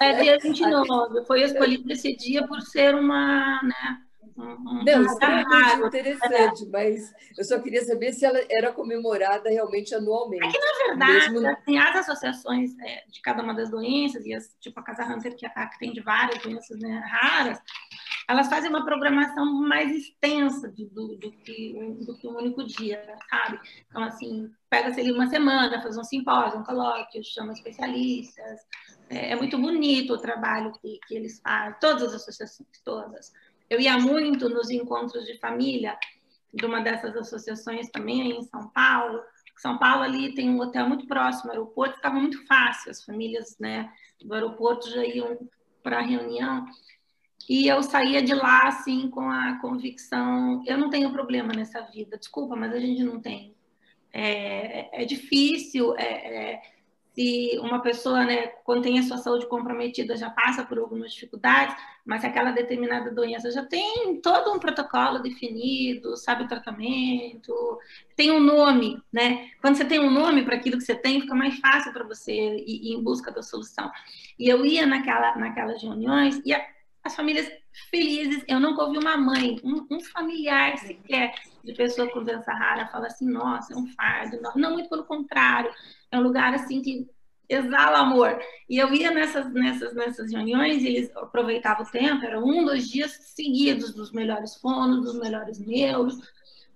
é dia 29. Foi escolhido esse dia por ser uma, né, um, Não, um extremamente raro. interessante, mas eu só queria saber se ela era comemorada realmente anualmente. É que, na verdade, Mesmo- assim, as associações é, de cada uma das doenças, e as, tipo a Casa Hunter, que atende várias doenças né, raras, elas fazem uma programação mais extensa de- do, do que, do que um único dia, sabe? Então, assim, pega-se ali uma semana, faz um simpósio, um colóquio, chama especialistas. É, é muito bonito o trabalho que, que eles fazem, todas as associações, todas. Eu ia muito nos encontros de família de uma dessas associações também em São Paulo. São Paulo ali tem um hotel muito próximo, o aeroporto estava muito fácil, as famílias né, do aeroporto já iam para a reunião. E eu saía de lá assim com a convicção, eu não tenho problema nessa vida, desculpa, mas a gente não tem. É, é difícil, é, é, se uma pessoa, né, quando tem a sua saúde comprometida, já passa por algumas dificuldades, mas aquela determinada doença já tem todo um protocolo definido, sabe o tratamento, tem um nome, né? Quando você tem um nome para aquilo que você tem, fica mais fácil para você ir, ir em busca da solução. E eu ia naquela, naquelas reuniões e a, as famílias felizes, eu nunca ouvi uma mãe, um, um familiar sequer de pessoa com doença rara fala assim, nossa, é um fardo. Não, muito pelo contrário, é um lugar assim que exala amor. E eu ia nessas, nessas, nessas reuniões, eles aproveitavam o tempo, era um, dois dias seguidos dos melhores fonos, dos melhores neuros,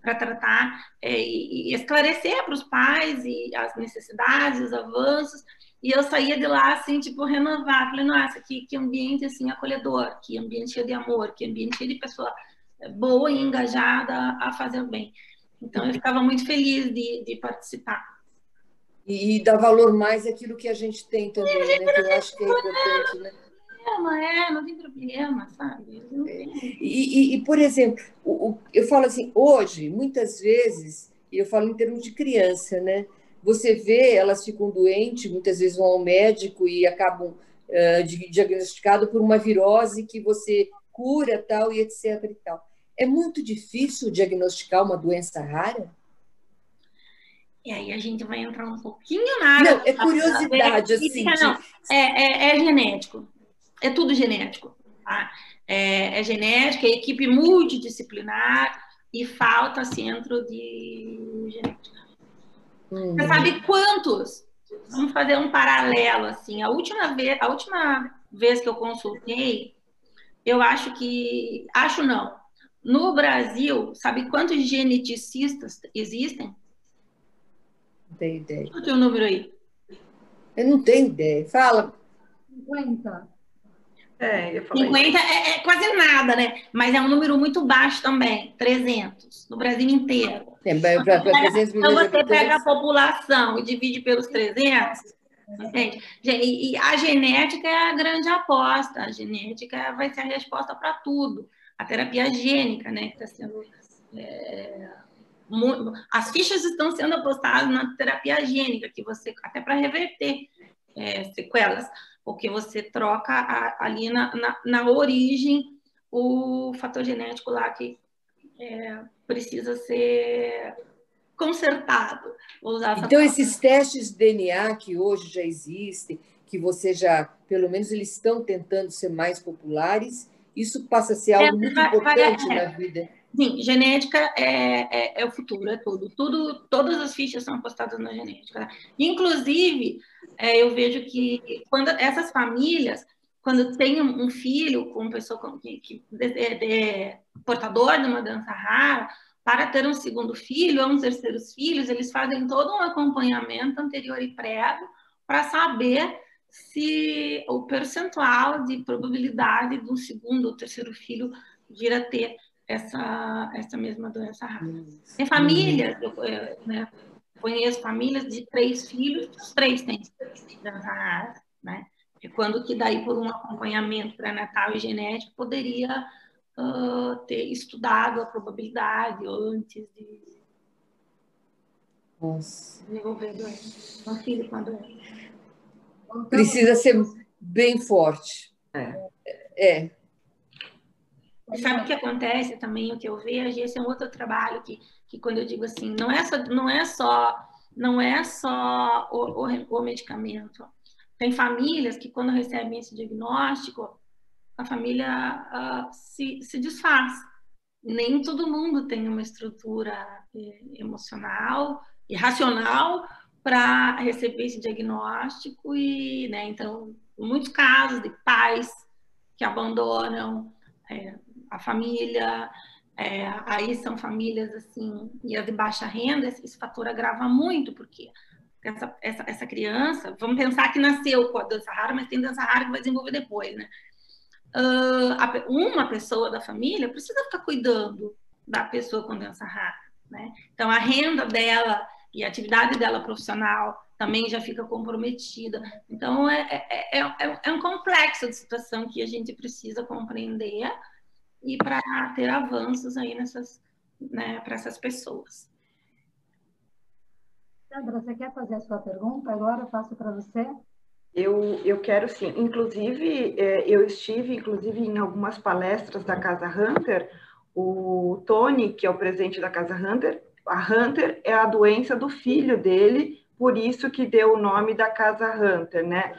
para tratar é, e, esclarecer para os pais e as necessidades, os avanços. E eu saía de lá, assim, tipo, renovar. Falei, nossa, que, que ambiente, assim, acolhedor, que ambiente cheio de amor, que ambiente cheio de pessoa boa e engajada a fazer o bem. Então, eu ficava muito feliz de, de participar. E, e dar valor mais àquilo que a gente tem também, né? Que eu acho que é importante, né? problema, é, não tem problema, sabe? É. E, e, e, por exemplo, o, o, eu falo assim, hoje, muitas vezes, e eu falo em termos de criança, né? Você vê, elas ficam doentes, muitas vezes vão ao médico e acabam uh, diagnosticado por uma virose que você cura, tal, e etc. E tal. É muito difícil diagnosticar uma doença rara? E aí a gente vai entrar um pouquinho na área. Não, é curiosidade, assim. Não, é, é, é genético é tudo genético. Tá? É, é genética, é equipe multidisciplinar e falta centro de genética. Uhum. Você sabe quantos? Vamos fazer um paralelo assim. A última vez, a última vez que eu consultei, eu acho que, acho não. No Brasil, sabe quantos geneticistas existem? Não tenho ideia. Qual é o número aí? Eu não tenho ideia. Fala. 50. É, eu 50 é, é, quase nada, né? Mas é um número muito baixo também, 300, no Brasil inteiro. É, pra, pra, pra 300 então você pega a população e divide pelos 300, entende? E, e a genética é a grande aposta, a genética vai ser a resposta para tudo. A terapia gênica, né, que está sendo... É, as fichas estão sendo apostadas na terapia gênica, que você, até para reverter é, sequelas porque você troca a, ali na, na, na, origem o fator genético lá que é, precisa ser consertado. então, esses testes de DNA que hoje já existem, que você já, pelo menos eles estão tentando ser mais populares, isso passa a ser algo é, muito vai, importante vai, é, na vida. Sim, genética é, é, é, o futuro, é tudo. tudo. Todas as fichas são apostadas na genética. Inclusive, é, eu vejo que quando essas famílias, quando tem um filho com pessoa com, que, que é, é, portador de uma dança rara, para ter um segundo filho ou um terceiro filho, eles fazem todo um acompanhamento anterior e prévio para saber se o percentual de probabilidade de um segundo ou terceiro filho vir a ter essa, essa mesma doença rara. Tem famílias, eu, né, conheço famílias de três filhos, os três têm doença rara, né? Quando que daí por um acompanhamento pré-natal e genético poderia uh, ter estudado a probabilidade antes de Nossa. desenvolver doença, um filho com a doença. Precisa ser bem forte. É. é. Sabe o que acontece também, o que eu vejo, esse é um outro trabalho que, que quando eu digo assim, não é só, não é só, não é só o, o, o medicamento. Tem famílias que quando recebem esse diagnóstico, a família uh, se, se desfaz. Nem todo mundo tem uma estrutura eh, emocional e racional para receber esse diagnóstico e, né, então, muitos casos de pais que abandonam, é, a família, é, aí são famílias assim, e as de baixa renda, esse fator agrava muito, porque essa, essa, essa criança, vamos pensar que nasceu com a dança rara, mas tem dança rara que vai desenvolver depois, né? Uh, uma pessoa da família precisa ficar cuidando da pessoa com dança rara, né? Então, a renda dela e a atividade dela profissional também já fica comprometida. Então, é, é, é, é um complexo de situação que a gente precisa compreender e para ter avanços aí nessas, né, para essas pessoas. Sandra, você quer fazer a sua pergunta? Agora eu faço para você. Eu, eu quero sim. Inclusive, é, eu estive inclusive em algumas palestras da Casa Hunter. O Tony, que é o presidente da Casa Hunter, a Hunter é a doença do filho dele, por isso que deu o nome da Casa Hunter, né?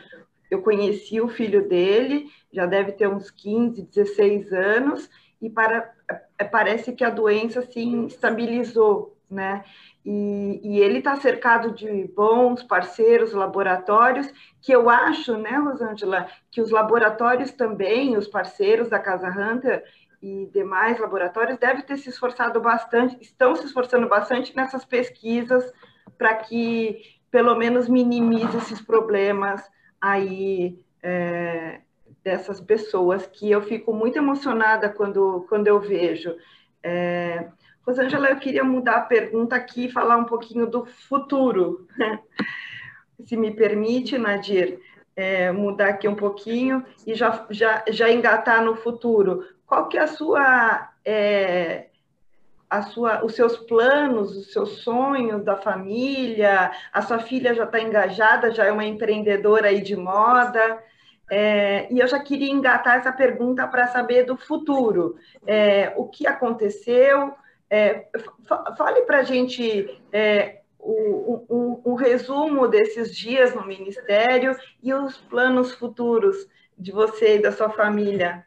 Eu conheci o filho dele, já deve ter uns 15, 16 anos, e para, é, parece que a doença assim estabilizou, né? E, e ele está cercado de bons parceiros, laboratórios, que eu acho, né, Rosângela, que os laboratórios também, os parceiros da Casa Hunter, e demais laboratórios devem ter se esforçado bastante, estão se esforçando bastante nessas pesquisas para que pelo menos minimize esses problemas aí é, dessas pessoas que eu fico muito emocionada quando, quando eu vejo. É, Rosângela, eu queria mudar a pergunta aqui e falar um pouquinho do futuro. Né? Se me permite, Nadir, é, mudar aqui um pouquinho e já, já, já engatar no futuro. Qual que é a sua, é, a sua, os seus planos, os seus sonhos da família? A sua filha já está engajada, já é uma empreendedora aí de moda. É, e eu já queria engatar essa pergunta para saber do futuro. É, o que aconteceu? É, fale para a gente é, o, o, o, resumo desses dias no Ministério e os planos futuros de você e da sua família.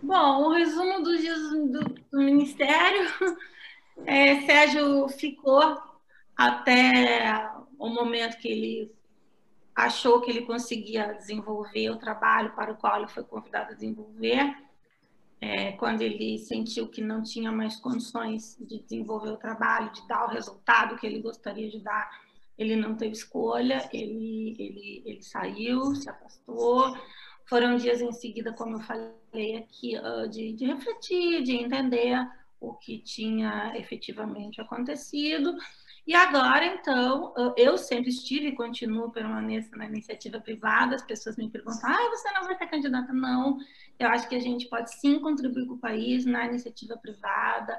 Bom, o resumo dos dias do, do Ministério, é, Sérgio ficou até o momento que ele achou que ele conseguia desenvolver o trabalho para o qual ele foi convidado a desenvolver. É, quando ele sentiu que não tinha mais condições de desenvolver o trabalho, de dar o resultado que ele gostaria de dar, ele não teve escolha, ele, ele, ele saiu, se afastou. Foram dias em seguida, como eu falei aqui, ah, de, de refletir, de entender o que tinha efetivamente acontecido e agora, então, eu sempre estive e continuo permanecendo na iniciativa privada. As pessoas me perguntam: ah, você não vai ser candidata? Não. Eu acho que a gente pode sim contribuir com o país na iniciativa privada,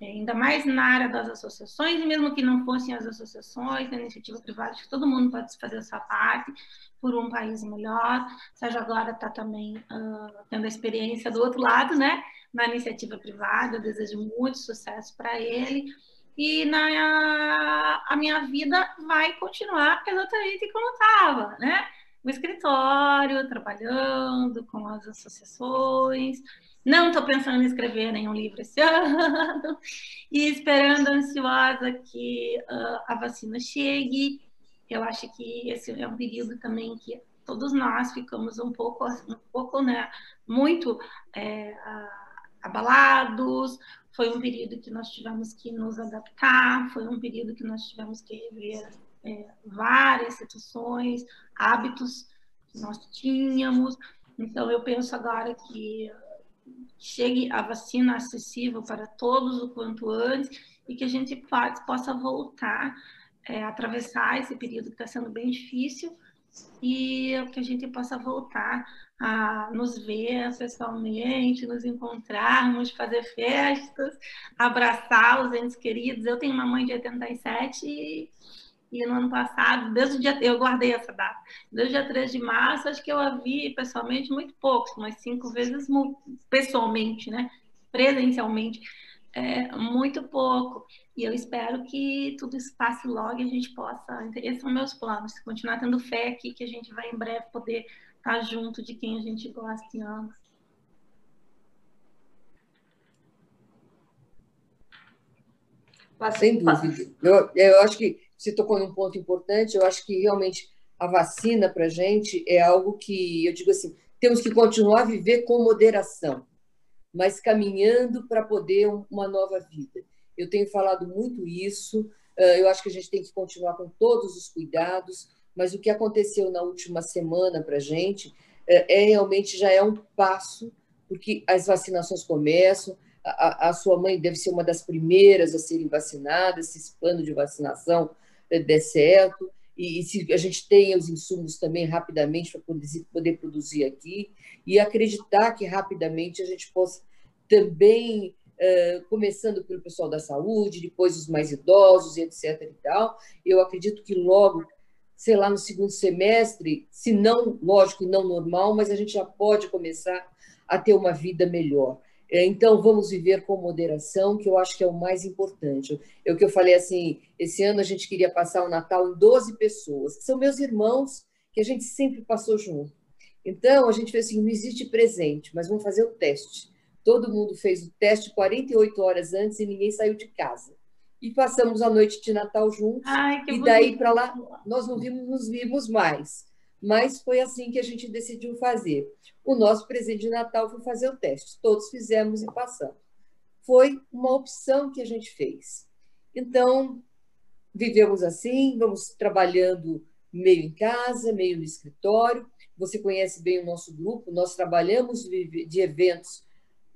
ainda mais na área das associações, e mesmo que não fossem as associações, na iniciativa privada, acho que todo mundo pode fazer essa parte por um país melhor. Sérgio agora está também uh, tendo a experiência do outro lado, né? Na iniciativa privada, eu desejo muito sucesso para ele e na, a minha vida vai continuar exatamente como estava, né? No escritório, trabalhando com as associações. Não estou pensando em escrever nenhum livro esse ano e esperando ansiosa que uh, a vacina chegue. Eu acho que esse é um período também que todos nós ficamos um pouco, um pouco, né, muito é, abalados, foi um período que nós tivemos que nos adaptar, foi um período que nós tivemos que rever é, várias situações, hábitos que nós tínhamos. Então, eu penso agora que chegue a vacina acessível para todos o quanto antes e que a gente possa voltar é, atravessar esse período que está sendo bem difícil e que a gente possa voltar a nos ver pessoalmente, nos encontrarmos, fazer festas, abraçar os entes queridos. Eu tenho uma mãe de 87 e, e no ano passado, desde o dia, eu guardei essa data, desde o dia 3 de março, acho que eu a vi pessoalmente muito pouco, umas cinco vezes pessoalmente, né? presencialmente, é, muito pouco. E eu espero que tudo isso passe logo e a gente possa. Esses são meus planos, continuar tendo fé aqui que a gente vai em breve poder estar junto de quem a gente gosta e ama. Sem dúvida. Eu, eu acho que você tocou num ponto importante. Eu acho que realmente a vacina para a gente é algo que, eu digo assim, temos que continuar a viver com moderação, mas caminhando para poder uma nova vida. Eu tenho falado muito isso. Eu acho que a gente tem que continuar com todos os cuidados, mas o que aconteceu na última semana para a gente é, é, realmente já é um passo, porque as vacinações começam, a, a, sua mãe deve ser uma das primeiras a serem vacinadas, se esse plano de vacinação é, der certo, e, e se a gente tem os insumos também rapidamente para poder, poder produzir aqui, e acreditar que rapidamente a gente possa também Uh, começando pelo pessoal da saúde, depois os mais idosos e etc. e tal. Eu acredito que logo sei lá, no segundo semestre, se não, lógico, não normal, mas a gente já pode começar a ter uma vida melhor. É, então, vamos viver com moderação, que eu acho que é o mais importante. É o que eu falei assim: esse ano a gente queria passar o Natal em 12 pessoas, que são meus irmãos, que a gente sempre passou junto. Então, a gente fez assim: não existe presente, mas vamos fazer o teste. Todo mundo fez o teste 48 horas antes e ninguém saiu de casa e passamos a noite de Natal juntos. Ai, e daí para lá nós não vimos, nos vimos mais. mas foi assim que a gente decidiu fazer. O nosso presente de Natal foi fazer o teste. Todos fizemos e passamos. Foi uma opção que a gente fez. Então, vivemos assim, vamos trabalhando meio em casa, meio no escritório. Você conhece bem o nosso grupo, nós trabalhamos de eventos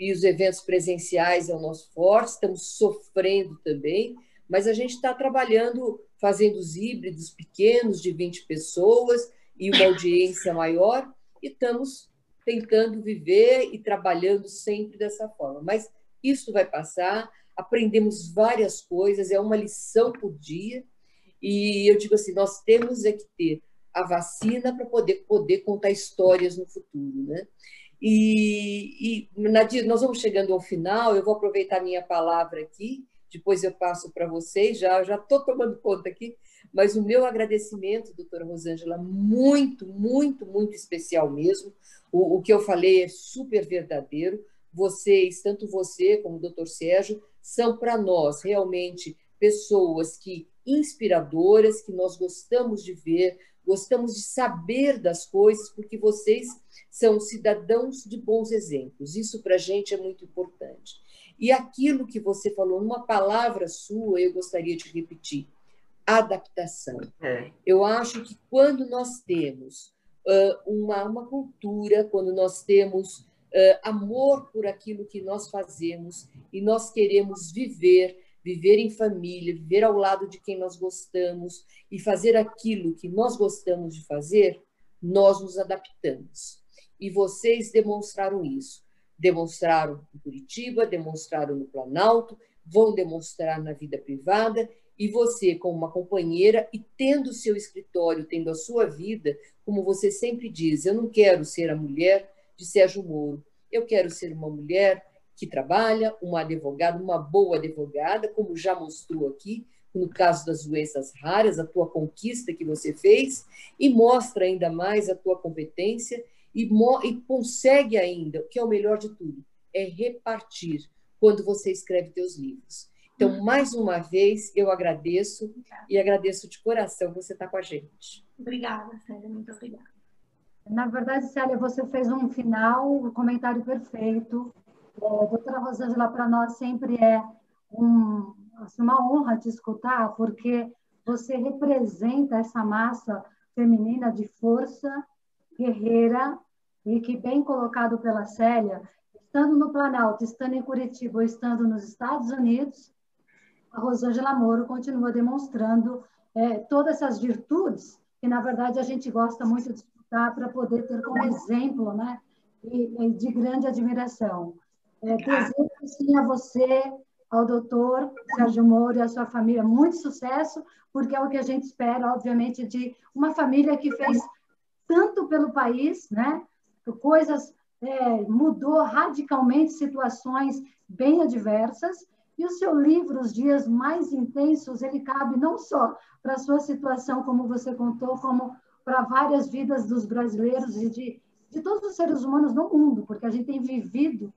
e os eventos presenciais é o nosso forte, estamos sofrendo também, mas a gente está trabalhando, fazendo os híbridos pequenos de 20 pessoas e uma audiência maior, e estamos tentando viver e trabalhando sempre dessa forma. Mas isso vai passar, aprendemos várias coisas, é uma lição por dia, e eu digo assim, nós temos é que ter a vacina para poder, poder contar histórias no futuro, né? E, e Nadir, nós vamos chegando ao final, eu vou aproveitar minha palavra aqui, depois eu passo para vocês, já já estou tomando conta aqui, mas o meu agradecimento, doutora Rosângela, muito, muito, muito especial mesmo. O, o que eu falei é super verdadeiro. Vocês, tanto você como o doutor Sérgio, são para nós realmente pessoas que inspiradoras, que nós gostamos de ver, gostamos de saber das coisas, porque vocês são cidadãos de bons exemplos. Isso para a gente é muito importante. E aquilo que você falou, numa palavra sua, eu gostaria de repetir: adaptação. É. Eu acho que quando nós temos uh, uma, uma cultura, quando nós temos uh, amor por aquilo que nós fazemos e nós queremos viver, viver em família, viver ao lado de quem nós gostamos e fazer aquilo que nós gostamos de fazer, nós nos adaptamos. E vocês demonstraram isso. Demonstraram em Curitiba, demonstraram no Planalto, vão demonstrar na vida privada e você, como uma companheira e tendo o seu escritório, tendo a sua vida, como você sempre diz, eu não quero ser a mulher de Sérgio Moro, eu quero ser uma mulher que trabalha, uma advogada, uma boa advogada, como já mostrou aqui, no caso das doenças raras, a tua conquista que você fez, e mostra ainda mais a tua competência e, e consegue ainda, o que é o melhor de tudo, é repartir quando você escreve teus livros. Então, uhum. mais uma vez, eu agradeço e agradeço de coração você estar com a gente. Obrigada, Célia, muito obrigada. Na verdade, Célia, você fez um final, um comentário perfeito. É, doutora Rosângela, para nós sempre é um, assim, uma honra te escutar, porque você representa essa massa feminina de força, guerreira, e que, bem colocado pela Célia, estando no Planalto, estando em Curitiba ou estando nos Estados Unidos, a Rosângela Moro continua demonstrando é, todas essas virtudes que, na verdade, a gente gosta muito de escutar para poder ter como exemplo né, e, e de grande admiração. É, desejo, sim, a você, ao doutor Sérgio Moro e à sua família muito sucesso, porque é o que a gente espera, obviamente, de uma família que fez tanto pelo país, né? Coisas é, mudou radicalmente situações bem adversas e o seu livro, Os Dias Mais Intensos, ele cabe não só para a sua situação, como você contou, como para várias vidas dos brasileiros e de, de todos os seres humanos no mundo, porque a gente tem vivido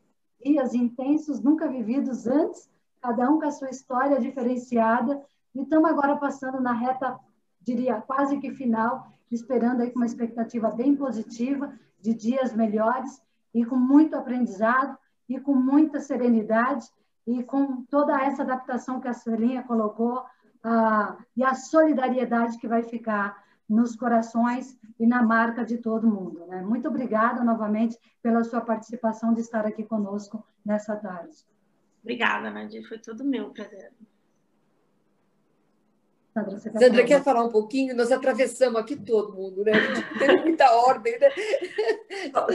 dias intensos, nunca vividos antes, cada um com a sua história diferenciada, e estamos agora passando na reta, diria, quase que final, esperando aí com uma expectativa bem positiva de dias melhores e com muito aprendizado e com muita serenidade e com toda essa adaptação que a Celinha colocou uh, e a solidariedade que vai ficar nos corações e na marca de todo mundo. Né? Muito obrigada novamente pela sua participação de estar aqui conosco nessa tarde. Obrigada, Nadir, foi tudo meu prazer. Sandra, quer, Sandra quer falar um pouquinho? Nós atravessamos aqui todo mundo, né? Tem muita ordem, né?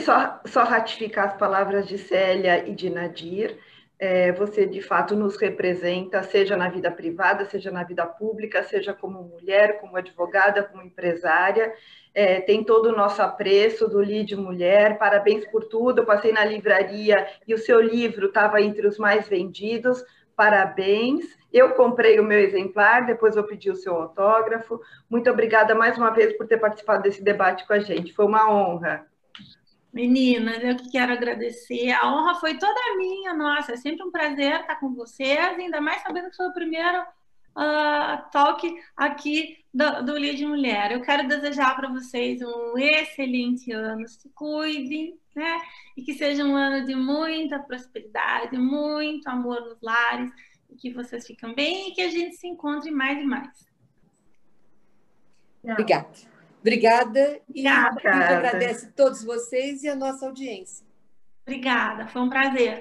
Só, só ratificar as palavras de Célia e de Nadir. É, você de fato nos representa, seja na vida privada, seja na vida pública, seja como mulher, como advogada, como empresária. É, tem todo o nosso apreço do Lide Mulher, parabéns por tudo. Eu passei na livraria e o seu livro estava entre os mais vendidos, parabéns. Eu comprei o meu exemplar, depois eu pedi o seu autógrafo. Muito obrigada mais uma vez por ter participado desse debate com a gente, foi uma honra. Meninas, eu quero agradecer. A honra foi toda minha, nossa, é sempre um prazer estar com vocês, ainda mais sabendo que foi o primeiro uh, talk aqui do, do Lídia Mulher. Eu quero desejar para vocês um excelente ano. Se cuidem, né? E que seja um ano de muita prosperidade, muito amor nos lares, e que vocês fiquem bem e que a gente se encontre mais e mais. Obrigada. Obrigada. E Obrigada. agradece a todos vocês e a nossa audiência. Obrigada, foi um prazer.